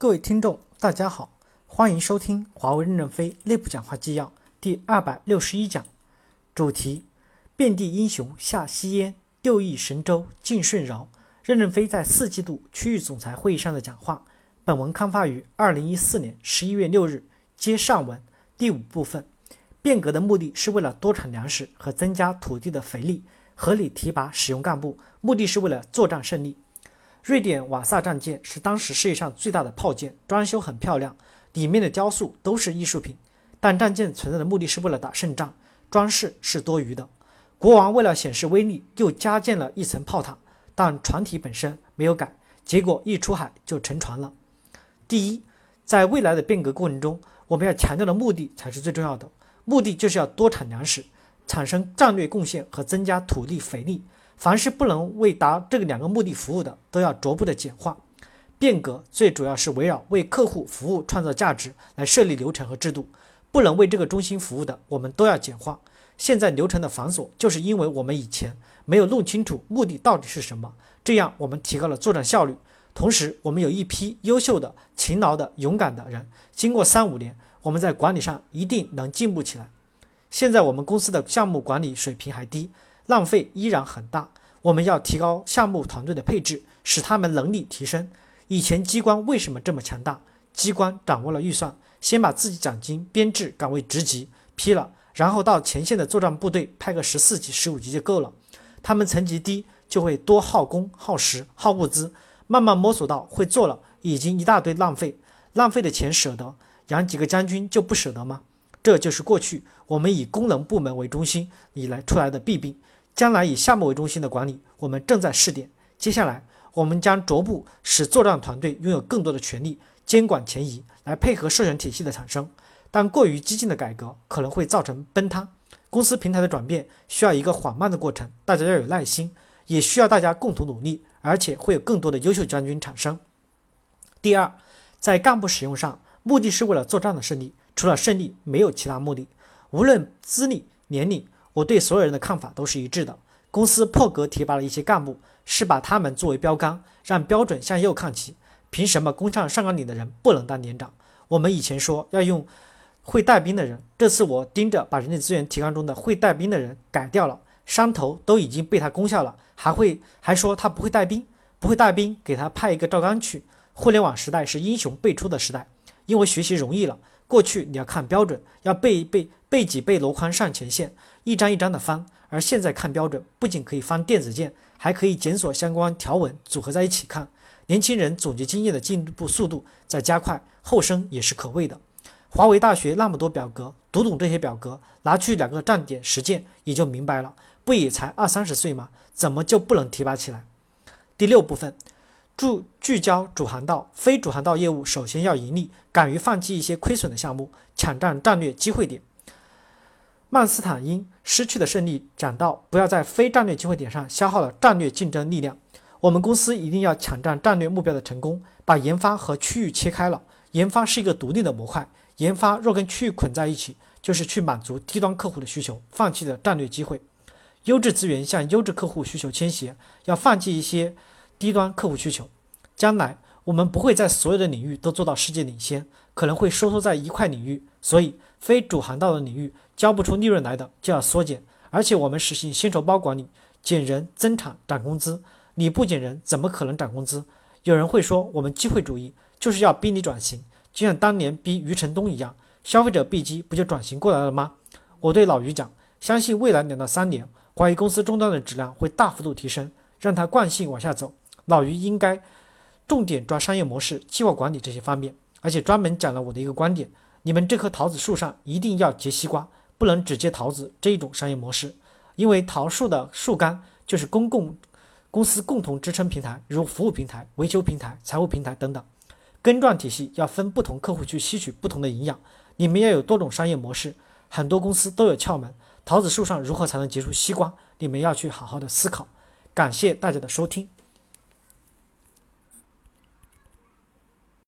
各位听众，大家好，欢迎收听华为任正非内部讲话纪要第二百六十一讲，主题：遍地英雄下西烟，六亿神州尽舜尧。任正非在四季度区域总裁会议上的讲话。本文刊发于二零一四年十一月六日。接上文第五部分，变革的目的是为了多产粮食和增加土地的肥力，合理提拔使用干部，目的是为了作战胜利。瑞典瓦萨战舰是当时世界上最大的炮舰，装修很漂亮，里面的雕塑都是艺术品。但战舰存在的目的是为了打胜仗，装饰是多余的。国王为了显示威力，又加建了一层炮塔，但船体本身没有改，结果一出海就沉船了。第一，在未来的变革过程中，我们要强调的目的才是最重要的，目的就是要多产粮食，产生战略贡献和增加土地肥力。凡是不能为达这个两个目的服务的，都要逐步的简化。变革最主要是围绕为客户服务、创造价值来设立流程和制度。不能为这个中心服务的，我们都要简化。现在流程的繁琐，就是因为我们以前没有弄清楚目的到底是什么，这样我们提高了作战效率。同时，我们有一批优秀的、勤劳的、勇敢的人，经过三五年，我们在管理上一定能进步起来。现在我们公司的项目管理水平还低。浪费依然很大，我们要提高项目团队的配置，使他们能力提升。以前机关为什么这么强大？机关掌握了预算，先把自己奖金编制岗位职级批了，然后到前线的作战部队派个十四级、十五级就够了。他们层级低，就会多耗工、耗时、耗物资，慢慢摸索到会做了，已经一大堆浪费。浪费的钱舍得，养几个将军就不舍得吗？这就是过去我们以功能部门为中心以来出来的弊病。将来以项目为中心的管理，我们正在试点。接下来，我们将逐步使作战团队拥有更多的权利，监管前移，来配合授权体系的产生。但过于激进的改革可能会造成崩塌。公司平台的转变需要一个缓慢的过程，大家要有耐心，也需要大家共同努力，而且会有更多的优秀将军产生。第二，在干部使用上，目的是为了作战的胜利，除了胜利，没有其他目的。无论资历、年龄。我对所有人的看法都是一致的。公司破格提拔了一些干部，是把他们作为标杆，让标准向右看齐。凭什么工厂上岗领的人不能当连长？我们以前说要用会带兵的人，这次我盯着把人力资源提纲中的会带兵的人改掉了。山头都已经被他攻下了，还会还说他不会带兵？不会带兵，给他派一个赵刚去。互联网时代是英雄辈出的时代，因为学习容易了。过去你要看标准，要背一背。背几背箩筐上前线，一张一张的翻。而现在看标准，不仅可以翻电子件，还可以检索相关条文，组合在一起看。年轻人总结经验的进步速度在加快，后生也是可畏的。华为大学那么多表格，读懂这些表格，拿去两个站点实践，也就明白了。不也才二三十岁吗？怎么就不能提拔起来？第六部分，注聚焦主航道，非主航道业务首先要盈利，敢于放弃一些亏损的项目，抢占战略机会点。曼斯坦因失去的胜利讲到，不要在非战略机会点上消耗了战略竞争力量。我们公司一定要抢占战略目标的成功，把研发和区域切开了。研发是一个独立的模块，研发若跟区域捆在一起，就是去满足低端客户的需求，放弃了战略机会。优质资源向优质客户需求倾斜，要放弃一些低端客户需求。将来我们不会在所有的领域都做到世界领先，可能会收缩在一块领域，所以非主航道的领域。交不出利润来的就要缩减，而且我们实行薪酬包管理，减人增产涨工资。你不减人，怎么可能涨工资？有人会说我们机会主义就是要逼你转型，就像当年逼余承东一样，消费者闭机不就转型过来了吗？我对老余讲，相信未来两到三年，华为公司终端的质量会大幅度提升，让它惯性往下走。老于应该重点抓商业模式、计划管理这些方面，而且专门讲了我的一个观点：你们这棵桃子树上一定要结西瓜。不能只结桃子这一种商业模式，因为桃树的树干就是公共公司共同支撑平台，如服务平台、维修平台、财务平台等等。根状体系要分不同客户去吸取不同的营养，你们要有多种商业模式。很多公司都有窍门，桃子树上如何才能结出西瓜？你们要去好好的思考。感谢大家的收听。